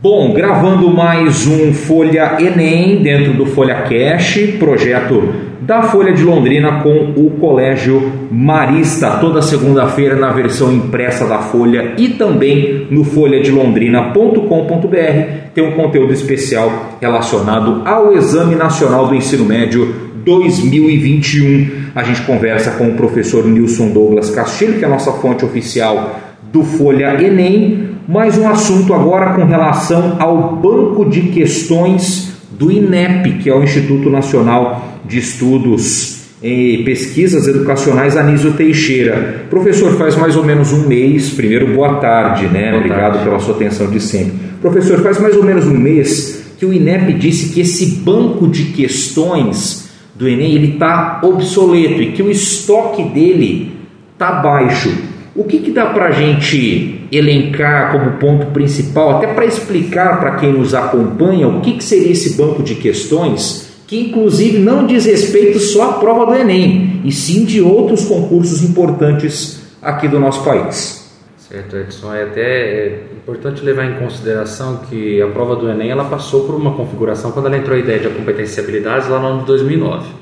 Bom, gravando mais um Folha Enem dentro do Folha Cash, projeto da Folha de Londrina com o Colégio Marista, toda segunda-feira na versão impressa da Folha e também no folhadelondrina.com.br tem um conteúdo especial relacionado ao Exame Nacional do Ensino Médio 2021. A gente conversa com o professor Nilson Douglas Castilho, que é a nossa fonte oficial do Folha Enem mais um assunto agora com relação ao banco de questões do INEP, que é o Instituto Nacional de Estudos e Pesquisas Educacionais Anísio Teixeira. Professor, faz mais ou menos um mês, primeiro boa tarde, né? Boa Obrigado tarde. pela sua atenção de sempre. Professor, faz mais ou menos um mês que o INEP disse que esse banco de questões do Enem ele está obsoleto e que o estoque dele está baixo. O que, que dá para a gente elencar como ponto principal, até para explicar para quem nos acompanha o que, que seria esse banco de questões, que inclusive não diz respeito só à prova do Enem, e sim de outros concursos importantes aqui do nosso país. Certo, Edson. É até é importante levar em consideração que a prova do Enem ela passou por uma configuração quando ela entrou a ideia de competência e habilidades lá no ano de 2009.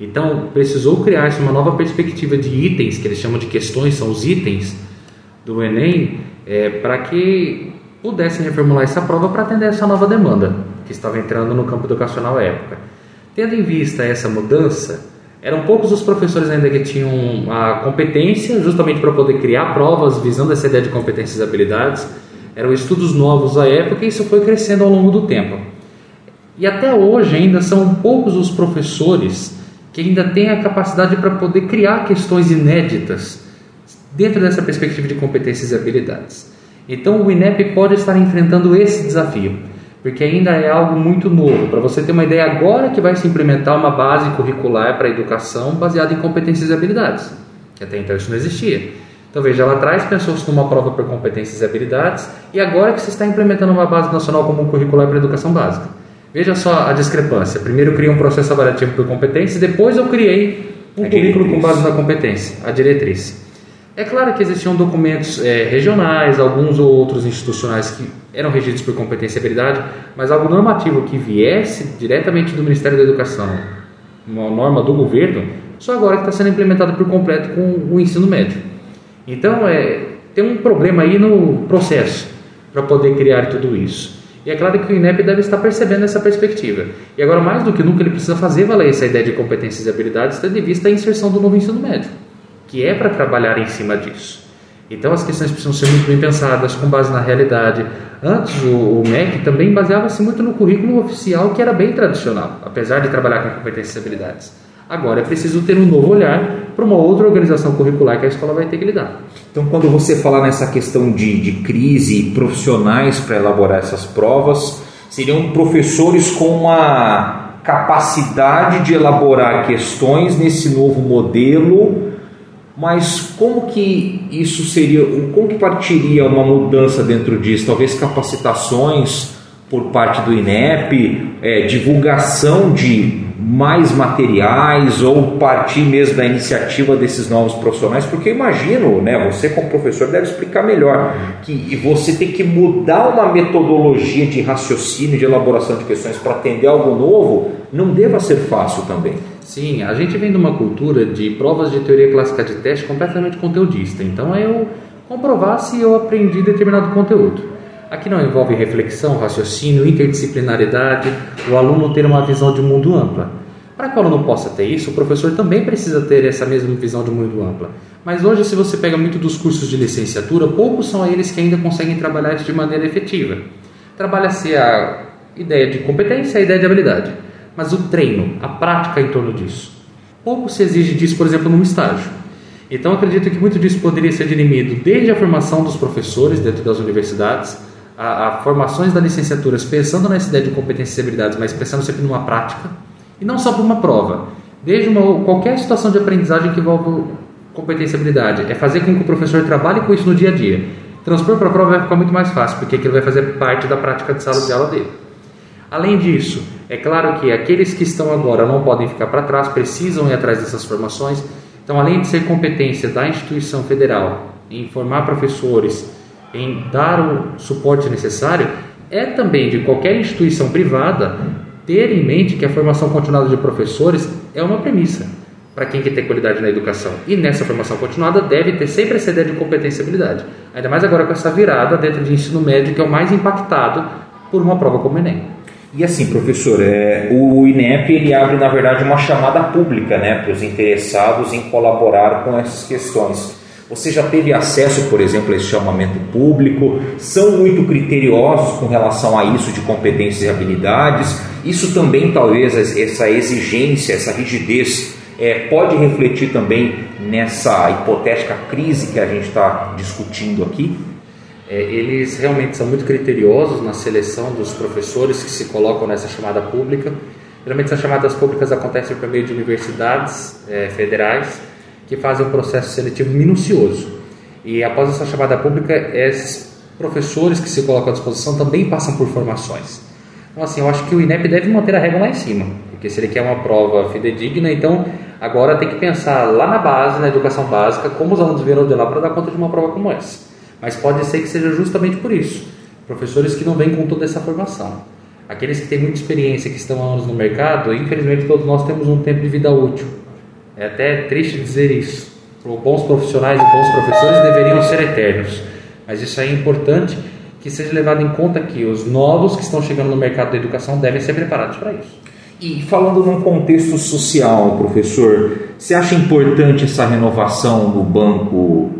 Então, precisou criar-se uma nova perspectiva de itens, que eles chamam de questões, são os itens do Enem, é, para que pudessem reformular essa prova para atender essa nova demanda que estava entrando no campo educacional à época. Tendo em vista essa mudança, eram poucos os professores ainda que tinham a competência justamente para poder criar provas visando essa ideia de competências e habilidades. Eram estudos novos à época e isso foi crescendo ao longo do tempo. E até hoje ainda são poucos os professores que ainda tem a capacidade para poder criar questões inéditas dentro dessa perspectiva de competências e habilidades. Então o INEP pode estar enfrentando esse desafio, porque ainda é algo muito novo. Para você ter uma ideia, agora que vai se implementar uma base curricular para a educação baseada em competências e habilidades, que até então isso não existia. Então veja, lá atrás pensou-se numa prova por competências e habilidades, e agora que se está implementando uma base nacional comum curricular para a educação básica. Veja só a discrepância. Primeiro eu criei um processo avaliativo por competência, depois eu criei um a currículo diretriz. com base na competência, a diretriz. É claro que existiam documentos é, regionais, alguns ou outros institucionais que eram regidos por competência e habilidade, mas algo normativo que viesse diretamente do Ministério da Educação, uma norma do governo, só agora que está sendo implementado por completo com o ensino médio. Então, é, tem um problema aí no processo para poder criar tudo isso. E é claro que o INEP deve estar percebendo essa perspectiva. E agora, mais do que nunca, ele precisa fazer valer essa ideia de competências e habilidades, tendo em vista a inserção do novo ensino médio, que é para trabalhar em cima disso. Então, as questões precisam ser muito bem pensadas, com base na realidade. Antes, o, MEC também baseava-se muito no currículo oficial, que era bem tradicional, apesar de trabalhar com competências e habilidades. Agora é preciso ter um novo olhar para uma outra organização curricular que a escola vai ter que lidar. Então, quando você fala nessa questão de, de crise profissionais para elaborar essas provas, seriam professores com uma capacidade de elaborar questões nesse novo modelo, mas como que isso seria, como que partiria uma mudança dentro disso? Talvez capacitações por parte do INEP, é, divulgação de mais materiais ou partir mesmo da iniciativa desses novos profissionais? Porque imagino, né, você como professor deve explicar melhor que você tem que mudar uma metodologia de raciocínio, de elaboração de questões para atender algo novo, não deva ser fácil também. Sim, a gente vem de uma cultura de provas de teoria clássica de teste completamente conteudista. Então é eu comprovar se eu aprendi determinado conteúdo. Aqui não envolve reflexão, raciocínio, interdisciplinaridade, o aluno ter uma visão de mundo ampla. Para que o aluno possa ter isso, o professor também precisa ter essa mesma visão de mundo ampla. Mas hoje, se você pega muito dos cursos de licenciatura, poucos são eles que ainda conseguem trabalhar isso de maneira efetiva. Trabalha-se a ideia de competência e a ideia de habilidade, mas o treino, a prática em torno disso. Pouco se exige disso, por exemplo, num estágio. Então, acredito que muito disso poderia ser dirimido desde a formação dos professores dentro das universidades, a, a, formações da licenciatura pensando nessa ideia de competências e habilidades, mas pensando sempre numa prática, e não só por uma prova. Desde uma, qualquer situação de aprendizagem que envolva competência e habilidade, é fazer com que o professor trabalhe com isso no dia a dia. Transpor para a prova vai ficar muito mais fácil, porque aquilo vai fazer parte da prática de sala de aula dele. Além disso, é claro que aqueles que estão agora não podem ficar para trás, precisam ir atrás dessas formações. Então, além de ser competência da instituição federal em formar professores, em dar o suporte necessário, é também de qualquer instituição privada ter em mente que a formação continuada de professores é uma premissa para quem quer ter qualidade na educação. E nessa formação continuada deve ter sempre essa ideia de competência e habilidade. Ainda mais agora com essa virada dentro de ensino médio, que é o mais impactado por uma prova como o Enem. E assim, professor, é, o INEP ele abre, na verdade, uma chamada pública né, para os interessados em colaborar com essas questões. Você já teve acesso, por exemplo, a esse chamamento público? São muito criteriosos com relação a isso de competências e habilidades? Isso também, talvez, essa exigência, essa rigidez, é, pode refletir também nessa hipotética crise que a gente está discutindo aqui? É, eles realmente são muito criteriosos na seleção dos professores que se colocam nessa chamada pública. Geralmente essas chamadas públicas acontecem por meio de universidades é, federais que fazem um processo seletivo minucioso. E após essa chamada pública, esses professores que se colocam à disposição também passam por formações. Então, assim, eu acho que o INEP deve manter a regra lá em cima, porque se ele quer uma prova fidedigna, então agora tem que pensar lá na base, na educação básica, como os alunos viram de lá para dar conta de uma prova como essa. Mas pode ser que seja justamente por isso. Professores que não vêm com toda essa formação. Aqueles que têm muita experiência, que estão há anos no mercado, infelizmente todos nós temos um tempo de vida útil. É até triste dizer isso. Bons profissionais e bons professores deveriam ser eternos. Mas isso é importante que seja levado em conta que os novos que estão chegando no mercado da educação devem ser preparados para isso. E falando num contexto social, professor, você acha importante essa renovação no banco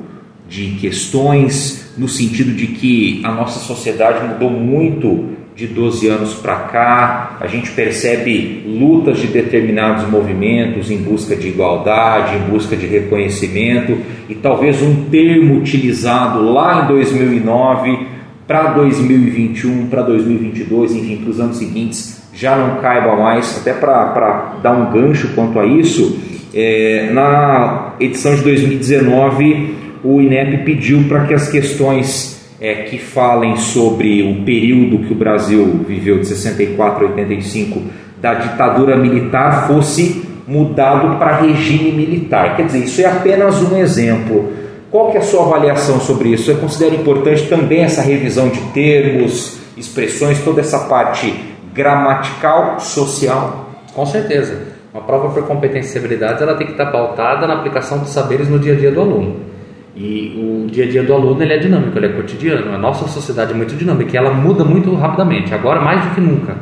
de questões, no sentido de que a nossa sociedade mudou muito de 12 anos para cá, a gente percebe lutas de determinados movimentos em busca de igualdade, em busca de reconhecimento, e talvez um termo utilizado lá em 2009 para 2021, para 2022, enfim, para os anos seguintes, já não caiba mais, até para dar um gancho quanto a isso, é, na edição de 2019 o INEP pediu para que as questões é, que falem sobre o período que o Brasil viveu de 64 a 85 da ditadura militar fosse mudado para regime militar. Quer dizer, isso é apenas um exemplo. Qual que é a sua avaliação sobre isso? Você considera importante também essa revisão de termos, expressões, toda essa parte gramatical, social? Com certeza. Uma prova por competência e habilidades ela tem que estar pautada na aplicação dos saberes no dia a dia do aluno. E o dia a dia do aluno ele é dinâmico, ele é cotidiano. A nossa sociedade é muito dinâmica e ela muda muito rapidamente, agora mais do que nunca.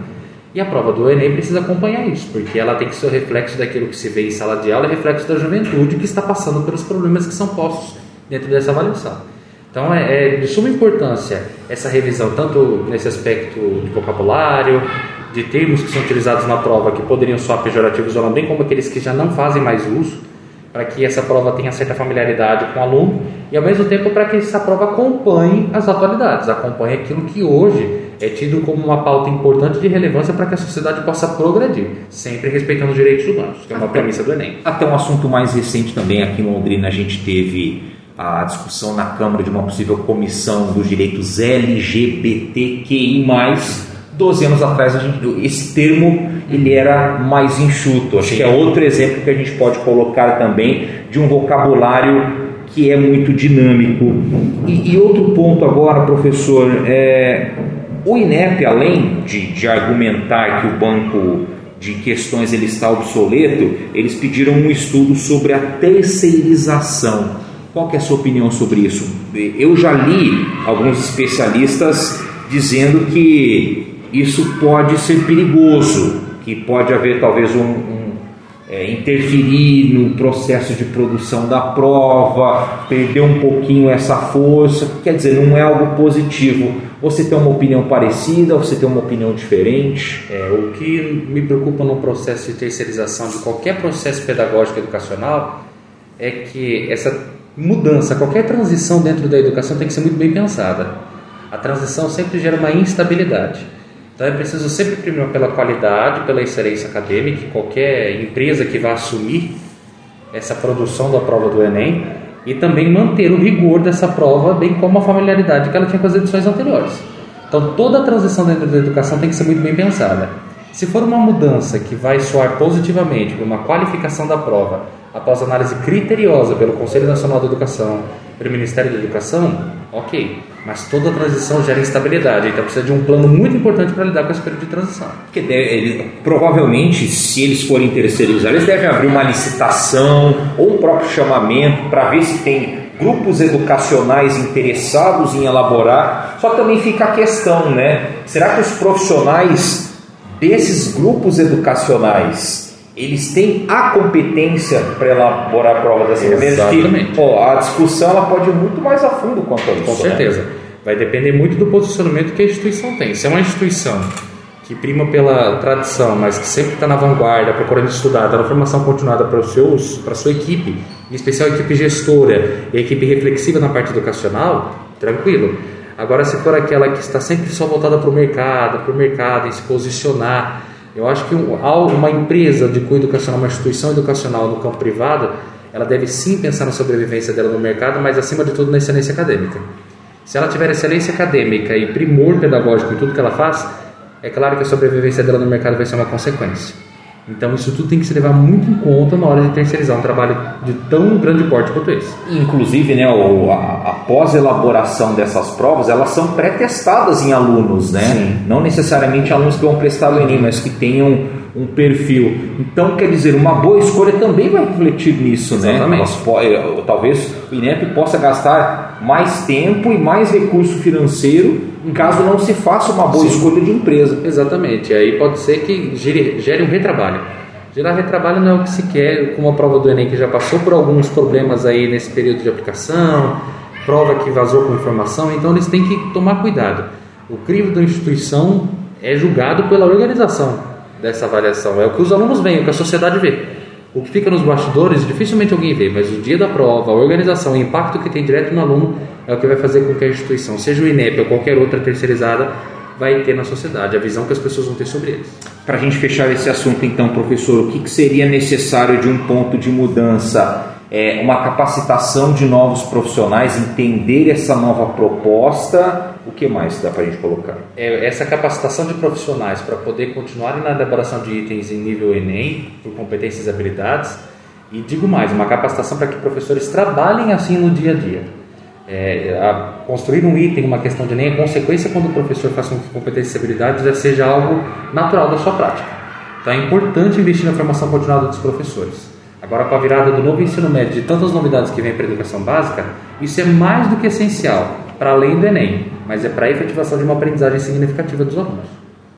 E a prova do Enem precisa acompanhar isso, porque ela tem que ser o reflexo daquilo que se vê em sala de aula reflexo da juventude que está passando pelos problemas que são postos dentro dessa avaliação. Então é, é de suma importância essa revisão, tanto nesse aspecto de vocabulário, de termos que são utilizados na prova que poderiam soar pejorativos ou não, bem como aqueles que já não fazem mais uso para que essa prova tenha certa familiaridade com o aluno e ao mesmo tempo para que essa prova acompanhe as atualidades, acompanhe aquilo que hoje é tido como uma pauta importante de relevância para que a sociedade possa progredir, sempre respeitando os direitos humanos, que é uma premissa do Enem. Até um assunto mais recente também aqui em Londrina a gente teve a discussão na Câmara de uma possível comissão dos direitos LGBTQI+, 12 anos atrás, gente, esse termo ele era mais enxuto. Acho que é outro exemplo que a gente pode colocar também de um vocabulário que é muito dinâmico. E, e outro ponto agora, professor, é, o INEP, além de, de argumentar que o banco de questões ele está obsoleto, eles pediram um estudo sobre a terceirização. Qual é a sua opinião sobre isso? Eu já li alguns especialistas dizendo que isso pode ser perigoso, que pode haver talvez um, um é, interferir no processo de produção da prova, perder um pouquinho essa força, quer dizer, não é algo positivo. Você tem uma opinião parecida, você tem uma opinião diferente? É, o que me preocupa no processo de terceirização de qualquer processo pedagógico educacional é que essa mudança, qualquer transição dentro da educação tem que ser muito bem pensada. A transição sempre gera uma instabilidade. Então é preciso sempre primar pela qualidade, pela excelência acadêmica, qualquer empresa que vá assumir essa produção da prova do Enem e também manter o rigor dessa prova, bem como a familiaridade que ela tinha com as edições anteriores. Então toda a transição dentro da educação tem que ser muito bem pensada. Se for uma mudança que vai soar positivamente para uma qualificação da prova, após análise criteriosa pelo Conselho Nacional da Educação, pelo Ministério da Educação, ok. Mas toda transição gera instabilidade, então precisa de um plano muito importante para lidar com esse período de transição. Porque provavelmente, se eles forem terceirizados, eles devem abrir uma licitação ou um próprio chamamento para ver se tem grupos educacionais interessados em elaborar. Só também fica a questão, né? Será que os profissionais desses grupos educacionais eles têm a competência para elaborar a prova dessa? Que, pô, a discussão ela pode ir muito mais a fundo quanto a isso. Com certeza. Né? Vai depender muito do posicionamento que a instituição tem. Se é uma instituição que prima pela tradição, mas que sempre está na vanguarda, procurando estudar, dando formação continuada para seus, para sua equipe, em especial a equipe gestora e a equipe reflexiva na parte educacional, tranquilo. Agora, se for aquela que está sempre só voltada para o mercado, para o mercado, se posicionar, eu acho que uma empresa de cunho educacional, uma instituição educacional no campo privado, ela deve sim pensar na sobrevivência dela no mercado, mas acima de tudo na excelência acadêmica. Se ela tiver excelência acadêmica e primor pedagógico em tudo que ela faz, é claro que a sobrevivência dela no mercado vai ser uma consequência. Então isso tudo tem que se levar muito em conta na hora de terceirizar um trabalho de tão grande porte quanto esse. Inclusive, né, a, a pós-elaboração dessas provas, elas são pré-testadas em alunos, né? Sim. Não necessariamente alunos que vão prestar o Enem, mas que tenham um perfil. Então, quer dizer, uma boa escolha também vai refletir nisso, né? Exatamente. né? talvez o INEP possa gastar mais tempo e mais recurso financeiro caso não se faça uma boa Sim. escolha de empresa. Exatamente. Aí pode ser que gere, gere um retrabalho. Gerar retrabalho não é o que se quer, como a prova do Enem que já passou por alguns problemas aí nesse período de aplicação, prova que vazou com informação, então eles têm que tomar cuidado. O crivo da instituição é julgado pela organização dessa avaliação. É o que os alunos veem, o que a sociedade vê. O que fica nos bastidores, dificilmente alguém vê, mas o dia da prova, a organização, o impacto que tem direto no aluno é o que vai fazer com que a instituição, seja o INEP ou qualquer outra terceirizada, vai ter na sociedade, a visão que as pessoas vão ter sobre eles. Para a gente fechar esse assunto, então, professor, o que, que seria necessário de um ponto de mudança? É, uma capacitação de novos profissionais, entender essa nova proposta o que mais dá para a gente colocar? É essa capacitação de profissionais para poder continuar na elaboração de itens em nível Enem, por competências e habilidades, e digo mais, uma capacitação para que professores trabalhem assim no dia a dia. É, construir um item, uma questão de Enem, é consequência quando o professor faz com que competências e habilidades já seja algo natural da sua prática. Então é importante investir na formação continuada dos professores. Agora, com a virada do novo ensino médio, de tantas novidades que vem para a educação básica, isso é mais do que essencial, para além do Enem, mas é para a efetivação de uma aprendizagem significativa dos alunos.